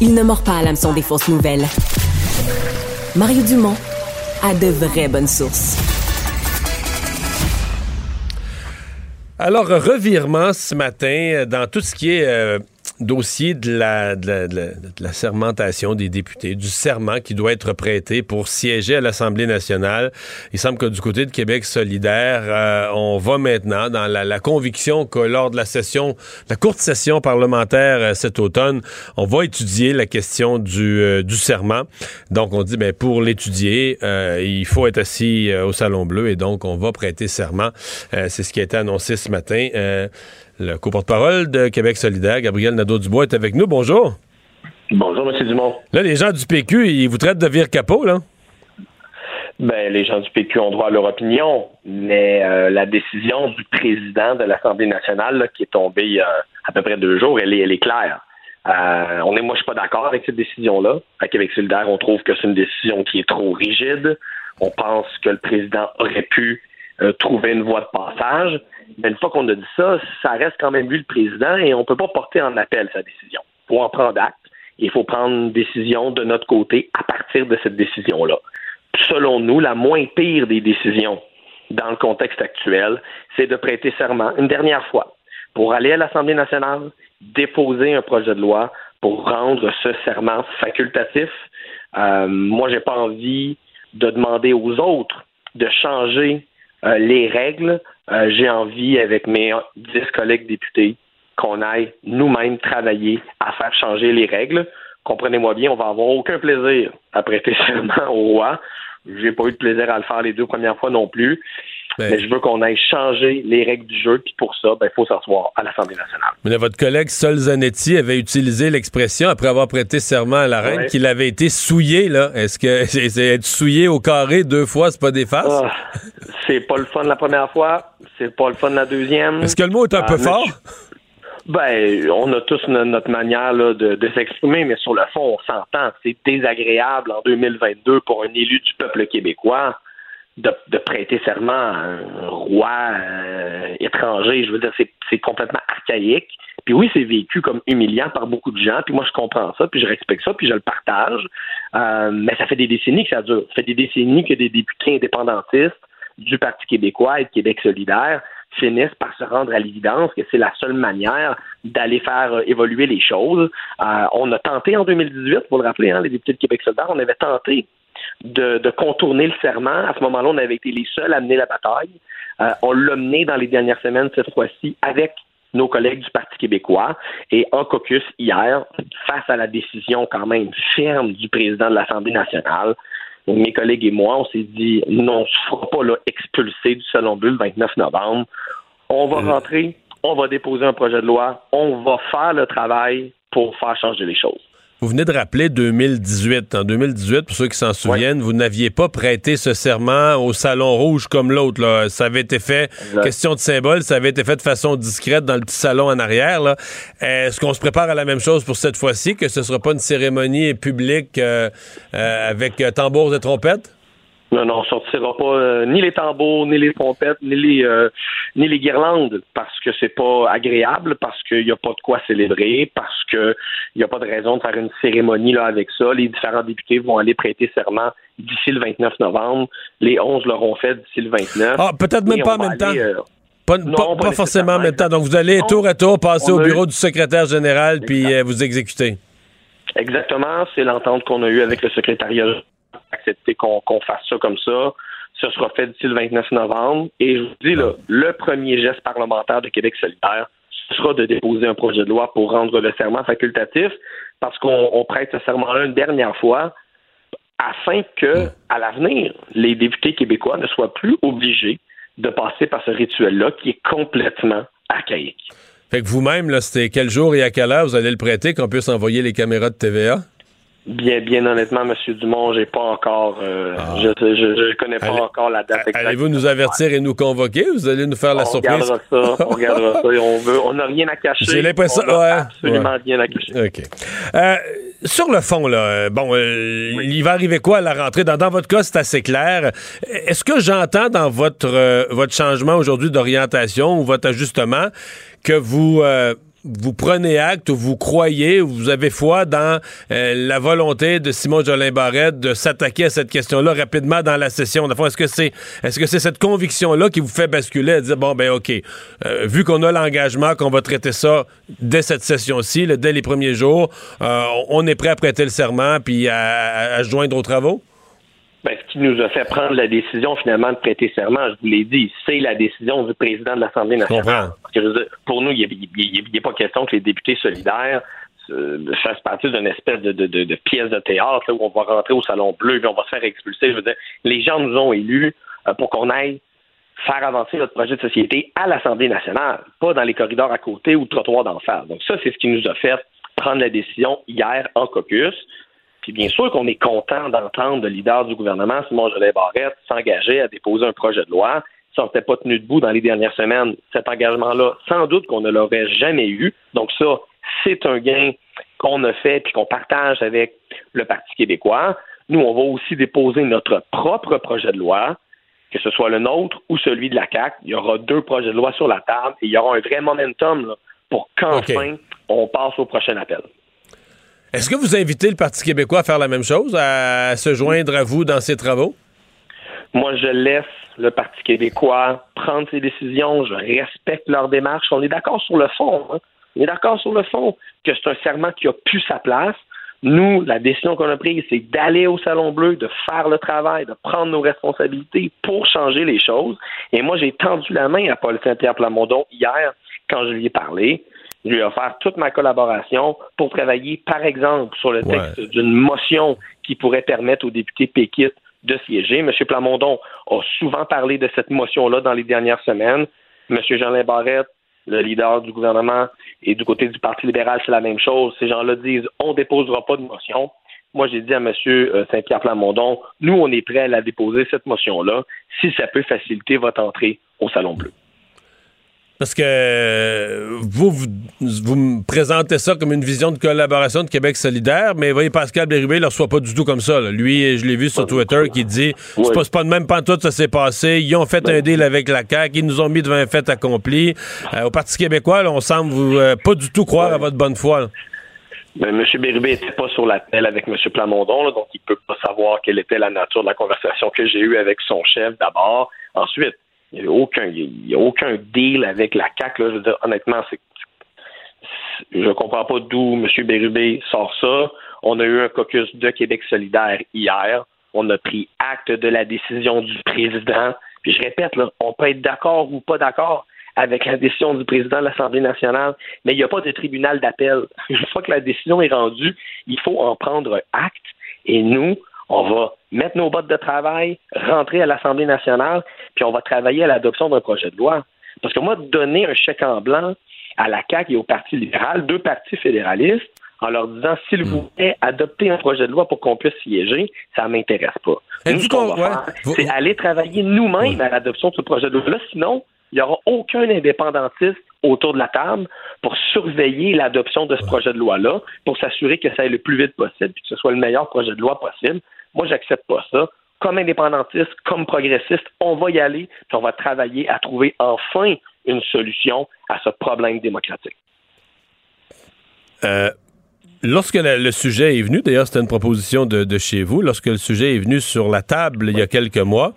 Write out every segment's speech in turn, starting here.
Il ne mord pas à l'hameçon des fausses nouvelles. Mario Dumont a de vraies bonnes sources. Alors, revirement ce matin dans tout ce qui est euh, dossier de la, de, la, de, sermentation des députés, du serment qui doit être prêté pour siéger à l'Assemblée nationale. Il semble que du côté de Québec solidaire, euh, on va maintenant dans la, la, conviction que lors de la session, la courte session parlementaire euh, cet automne, on va étudier la question du, euh, du serment. Donc, on dit, ben, pour l'étudier, il faut être assis au Salon Bleu et donc on va prêter serment. C'est ce qui a été annoncé ce matin. Le co-porte-parole de Québec solidaire, Gabriel Nadeau-Dubois, est avec nous. Bonjour. Bonjour, M. Dumont. Là, les gens du PQ, ils vous traitent de vire capot, là? Ben, les gens du PQ ont droit à leur opinion, mais euh, la décision du président de l'Assemblée nationale, qui est tombée il y a à peu près deux jours, elle est, elle est claire. Euh, on est, moi, je suis pas d'accord avec cette décision-là. À Québec solidaire, on trouve que c'est une décision qui est trop rigide. On pense que le président aurait pu euh, trouver une voie de passage. Mais une fois qu'on a dit ça, ça reste quand même lui le président et on ne peut pas porter en appel sa décision. Il faut en prendre acte et il faut prendre une décision de notre côté à partir de cette décision-là. Selon nous, la moins pire des décisions dans le contexte actuel, c'est de prêter serment une dernière fois pour aller à l'Assemblée nationale, déposer un projet de loi pour rendre ce serment facultatif. Euh, moi, j'ai pas envie de demander aux autres de changer euh, les règles euh, j'ai envie, avec mes dix collègues députés, qu'on aille nous-mêmes travailler à faire changer les règles. Comprenez-moi bien, on va avoir aucun plaisir à prêter serment au roi. J'ai pas eu de plaisir à le faire les deux premières fois non plus. Ben. mais je veux qu'on aille changer les règles du jeu, puis pour ça, il ben, faut s'asseoir à l'Assemblée nationale. Mais votre collègue Sol Zanetti avait utilisé l'expression, après avoir prêté serment à la reine, qu'il avait été souillé, là. Est-ce que c'est être souillé au carré deux fois, c'est pas des faces? Ah, c'est pas le fun la première fois, c'est pas le fun la deuxième. Est-ce que le mot est un peu ah, fort? Ben, on a tous notre manière de, de s'exprimer, mais sur le fond, on s'entend. C'est désagréable en 2022 pour un élu du peuple québécois de, prêter serment à un roi euh, étranger. Je veux dire, c'est complètement archaïque. Puis oui, c'est vécu comme humiliant par beaucoup de gens. Puis moi, je comprends ça, puis je respecte ça, puis je le partage. Euh, mais ça fait des décennies que ça dure. Ça fait des décennies que des députés indépendantistes du Parti québécois et de Québec solidaire finissent par se rendre à l'évidence que c'est la seule manière d'aller faire euh, évoluer les choses. on a tenté en 2018, vous le rappeler, hein, les députés de Québec solidaire, on avait tenté de, contourner le serment. À ce moment-là, on avait été les seuls à mener la bataille. Euh, on l'a mené dans les dernières semaines, cette fois-ci, avec nos collègues du Parti québécois. Et en caucus hier, face à la décision quand même ferme du président de l'Assemblée nationale, mes collègues et moi, on s'est dit non, on ne se fera pas là, expulser du Salon Bleu le 29 novembre. On va euh. rentrer, on va déposer un projet de loi, on va faire le travail pour faire changer les choses. Vous venez de rappeler 2018. En 2018, pour ceux qui s'en souviennent, vous n'aviez pas prêté ce serment au Salon Rouge comme l'autre. Ça avait été fait, question de symbole, ça avait été fait de façon discrète dans le petit salon en arrière. Est-ce qu'on se prépare à la même chose pour cette fois-ci, que ce ne sera pas une cérémonie publique euh, euh, avec euh, tambours et trompettes? Non, non, on sortira pas euh, ni les tambours, ni les trompettes, ni les euh, ni les guirlandes parce que c'est pas agréable, parce qu'il n'y a pas de quoi célébrer, parce que il n'y a pas de raison de faire une cérémonie là avec ça. Les différents députés vont aller prêter serment d'ici le 29 novembre. Les 11 l'auront fait d'ici le 29. Ah, peut-être même pas en même temps. Euh, Pas, pas, forcément en même temps. Donc, vous allez tour à tour passer au bureau du secrétaire général puis vous exécuter. Exactement. C'est l'entente qu'on a eue avec le secrétariat. Qu'on fasse ça comme ça. Ce sera fait d'ici le 29 novembre. Et je vous dis, le premier geste parlementaire de Québec solidaire, sera de déposer un projet de loi pour rendre le serment facultatif, parce qu'on prête ce serment-là une dernière fois afin que, à l'avenir, les députés québécois ne soient plus obligés de passer par ce rituel-là qui est complètement archaïque. Fait que vous-même, c'était quel jour et à quelle heure vous allez le prêter qu'on puisse envoyer les caméras de TVA? Bien, bien honnêtement, M. Dumont, j'ai pas encore, euh, ah. je, je, connais pas encore la date exacte. Allez-vous nous avertir et nous convoquer? Vous allez nous faire la surprise? On regardera ça, on regardera ça. On veut, on n'a rien à cacher. J'ai l'impression, ouais, absolument rien à cacher. Ok. Euh, sur le fond, là, euh, bon, il va arriver quoi à la rentrée? Dans, dans votre cas, c'est assez clair. Est-ce que j'entends dans votre, votre changement aujourd'hui d'orientation ou votre ajustement que vous vous prenez acte, vous croyez, vous avez foi dans euh, la volonté de Simon Jolin Barrette de s'attaquer à cette question-là rapidement dans la session. Est-ce que c'est que cette conviction-là qui vous fait basculer à dire bon ben ok, euh, vu qu'on a l'engagement qu'on va traiter ça dès cette session-ci, dès les premiers jours, euh, on est prêt à prêter le serment puis à, joindre aux travaux? Ben, ce qui nous a fait prendre la décision finalement de prêter serment, je vous l'ai dit, c'est la décision du président de l'Assemblée nationale. Pour nous, il n'est pas question que les députés solidaires euh, fassent partie d'une espèce de, de, de, pièce de théâtre où on va rentrer au Salon Bleu et on va se faire expulser. Je veux dire, les gens nous ont élus euh, pour qu'on aille faire avancer notre projet de société à l'Assemblée nationale, pas dans les corridors à côté ou le trottoir d'en face. Donc ça, c'est ce qui nous a fait prendre la décision hier en caucus. Puis bien sûr qu'on est content d'entendre le leader du gouvernement, Simon Jolet Barrette, s'engager à déposer un projet de loi. Si on n'était pas tenu debout dans les dernières semaines, cet engagement-là, sans doute qu'on ne l'aurait jamais eu. Donc ça, c'est un gain qu'on a fait puis qu'on partage avec le Parti québécois. Nous, on va aussi déposer notre propre projet de loi, que ce soit le nôtre ou celui de la CAC. Il y aura deux projets de loi sur la table et il y aura un vrai momentum pour qu'enfin on passe au prochain appel. Est-ce que vous invitez le Parti québécois à faire la même chose, à se joindre à vous dans ses travaux? Moi, je laisse le Parti québécois prendre ses décisions. Je respecte leur démarche. On est d'accord sur le fond. Hein. On est d'accord sur le fond que c'est un serment qui a plus sa place. Nous, la décision qu'on a prise, c'est d'aller au Salon Bleu, de faire le travail, de prendre nos responsabilités pour changer les choses. Et moi, j'ai tendu la main à Paul Saint-Pierre Plamondon hier quand je lui ai parlé. Je lui ai offert toute ma collaboration pour travailler, par exemple, sur le texte d'une motion qui pourrait permettre aux députés péquistes de siéger. M. Plamondon a souvent parlé de cette motion-là dans les dernières semaines. M. Jean-Lin Barrette, le leader du gouvernement, et du côté du Parti libéral, c'est la même chose. Ces gens-là disent on ne déposera pas de motion. Moi, j'ai dit à M. Euh, Saint-Pierre Plamondon, nous, on est prêts à la déposer, cette motion-là, si ça peut faciliter votre entrée au Salon Bleu. Parce que vous, vous, me présentez ça comme une vision de collaboration de Québec solidaire, mais voyez, Pascal Bérubé ne le reçoit pas du tout comme ça. Lui, je l'ai vu sur Twitter, qui dit c'est pas, pas de même pantoute, ça s'est passé. Ils ont fait ben un deal avec la CAQ, ils nous ont mis devant un fait accompli. Euh, au Parti québécois, on semble vous, euh, pas du tout croire à votre bonne foi. Ben, M. Bérubé n'était pas sur l'appel avec M. Plamondon, donc il peut pas savoir quelle était la nature de la conversation que j'ai eue avec son chef d'abord. Ensuite, il n'y a aucun, a aucun deal avec la CAC. Là. Je veux dire, honnêtement, c'est, je comprends pas d'où M. Bérubé sort ça. On a eu un caucus de Québec solidaire hier. On a pris acte de la décision du président. Puis je répète, là, on peut être d'accord ou pas d'accord avec la décision du président de l'Assemblée nationale, mais il n'y a pas de tribunal d'appel. Une fois que la décision est rendue, il faut en prendre acte. Et nous, on va mettre nos bottes de travail, rentrer à l'Assemblée nationale, puis on va travailler à l'adoption d'un projet de loi. Parce que moi, donner un chèque en blanc à la CAQ et au Parti libéral, deux partis fédéralistes, en leur disant s'il vous hmm. plaît, adopter un projet de loi pour qu'on puisse siéger, ça ne m'intéresse pas. ce qu'on va faire, c'est aller travailler nous-mêmes à l'adoption de ce projet de loi. Sinon, il n'y aura aucun indépendantiste autour de la table pour surveiller l'adoption de ce projet de loi-là, pour s'assurer que ça aille le plus vite possible et que ce soit le meilleur projet de loi possible. Moi, j'accepte pas ça. Comme indépendantiste, comme progressiste, on va y aller, puis on va travailler à trouver enfin une solution à ce problème démocratique. Euh, lorsque le, sujet est venu, d'ailleurs, c'était une proposition de, chez vous, lorsque le sujet est venu sur la table il y a quelques mois,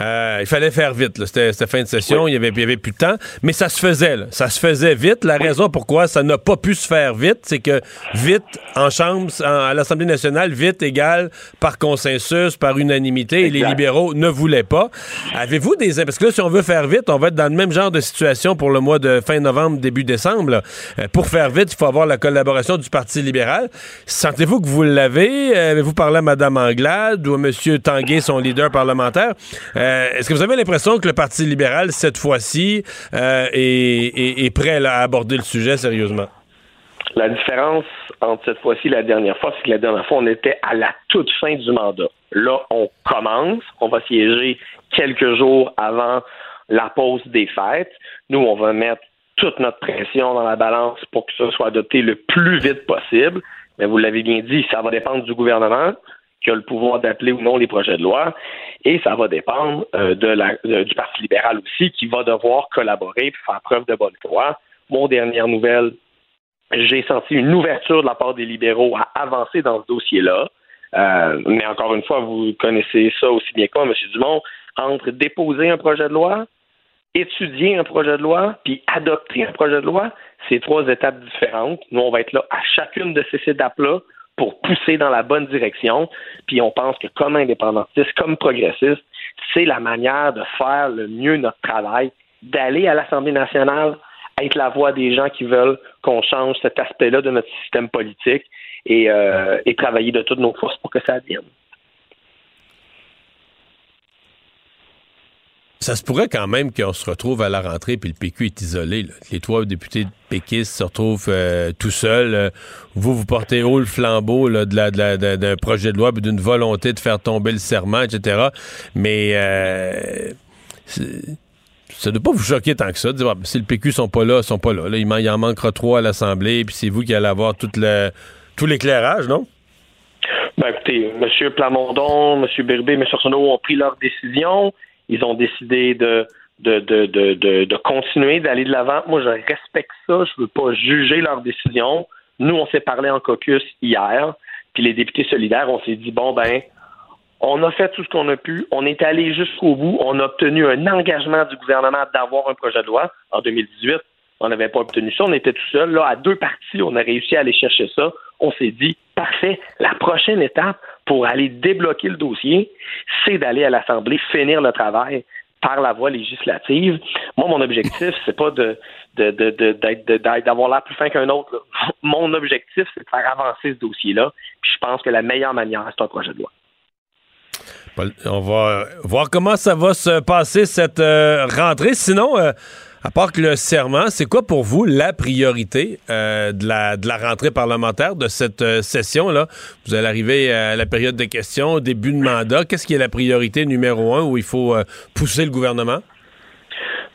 Euh, il fallait faire vite. C'était fin de session, il, y avait, il y avait plus de temps, mais ça se faisait. Là. Ça se faisait vite. La raison pourquoi ça n'a pas pu se faire vite, c'est que vite, en Chambre, à l'Assemblée nationale, vite égale par consensus, par unanimité, et les libéraux ne voulaient pas. Avez-vous des... Parce que là, si on veut faire vite, on va être dans le même genre de situation pour le mois de fin novembre, début décembre. Euh, pour faire vite, il faut avoir la collaboration du Parti libéral. Sentez-vous que vous l'avez? Avez-vous parlé à Mme Anglade ou à M. Tanguay, son leader parlementaire? Euh, est-ce que vous avez l'impression que le Parti libéral, cette fois-ci, euh, est, prêt à aborder le sujet sérieusement? La différence entre cette fois-ci et la dernière fois, c'est que la dernière fois, on était à la toute fin du mandat. Là, on commence. On va siéger quelques jours avant la pause des fêtes. Nous, on va mettre toute notre pression dans la balance pour que ça soit adopté le plus vite possible. Mais vous l'avez bien dit, ça va dépendre du gouvernement qui a le pouvoir d'appeler ou non les projets de loi, et ça va dépendre euh, du Parti libéral aussi, qui va devoir collaborer et faire preuve de bonne foi. Mon dernière nouvelle, j'ai senti une ouverture de la part des libéraux à avancer dans ce dossier-là. Euh, mais encore une fois, vous connaissez ça aussi bien que moi, M. Dumont, entre déposer un projet de loi étudier un projet de loi puis adopter un projet de loi, c'est trois étapes différentes. Nous, on va être là à chacune de ces étapes-là pour pousser dans la bonne direction. Puis on pense que comme indépendantiste, comme progressiste, c'est la manière de faire le mieux notre travail, d'aller à l'Assemblée nationale, être la voix des gens qui veulent qu'on change cet aspect-là de notre système politique et, euh, et travailler de toutes nos forces pour que ça advienne. Ça se pourrait quand même qu'on se retrouve à la rentrée puis le PQ est isolé. Les trois députés péquistes se retrouvent euh, tout seuls. Euh, vous, vous portez haut le flambeau là, de d'un projet de loi et d'une volonté de faire tomber le serment, etc. Mais euh, ça ne doit pas vous choquer tant que ça. De ah, si le PQ sont pas là, sont pas là. il, en, manquera trois à l'Assemblée, puis c'est vous qui allez avoir tout, le, tout l'éclairage, non? Ben, écoutez, M. Plamondon, M. Berbé, M. Arsenault ont pris leur décision. Ils ont décidé de, de, de, de, de continuer, d'aller de l'avant. Moi, je respecte ça. Je ne veux pas juger leur décision. Nous, on s'est parlé en caucus hier, puis les députés solidaires, on s'est dit, bon, ben, on a fait tout ce qu'on a pu. On est allé jusqu'au bout. On a obtenu un engagement du gouvernement d'avoir un projet de loi en 2018. On n'avait pas obtenu ça. On était tout seul. Là, à deux parties, on a réussi à aller chercher ça. On s'est dit, parfait. La prochaine étape, pour aller débloquer le dossier, c'est d'aller à l'Assemblée, finir le travail par la voie législative. Moi, mon objectif, c'est pas de, d'avoir l'air plus fin qu'un autre. Mon objectif, c'est de faire avancer ce dossier-là. Puis je pense que la meilleure manière, c'est un projet de loi. On va voir comment ça va se passer cette euh, rentrée. Sinon, euh, à part que le serment, c'est quoi pour vous la priorité euh, de, la, de la rentrée parlementaire de cette euh, session-là? Vous allez arriver à la période de questions, début de mandat. Qu'est-ce qui est la priorité numéro un où il faut euh, pousser le gouvernement?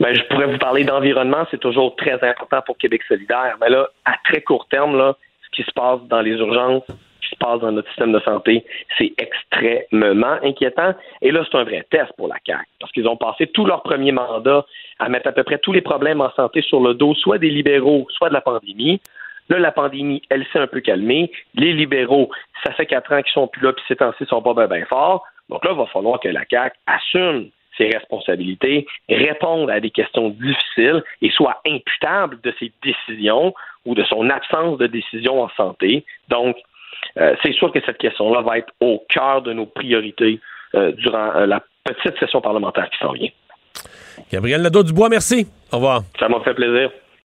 Ben, je pourrais vous parler d'environnement, c'est toujours très important pour Québec solidaire. Mais là, à très court terme, là, ce qui se passe dans les urgences, ce qui se passe dans notre système de santé, c'est extrêmement inquiétant. Et là, c'est un vrai test pour la CAQ, parce qu'ils ont passé tout leur premier mandat à mettre à peu près tous les problèmes en santé sur le dos, soit des libéraux, soit de la pandémie. Là, la pandémie, elle s'est un peu calmée. Les libéraux, ça fait quatre ans qu'ils sont plus là, puis ces temps-ci sont pas bien forts. Donc là, il va falloir que la CAQ assume ses responsabilités, réponde à des questions difficiles et soit imputable de ses décisions ou de son absence de décision en santé. Donc, euh, c'est sûr que cette question-là va être au cœur de nos priorités euh, durant euh, la petite session parlementaire qui s'en vient. Gabriel Nadeau-Dubois, merci. Au revoir. Ça m'a fait plaisir.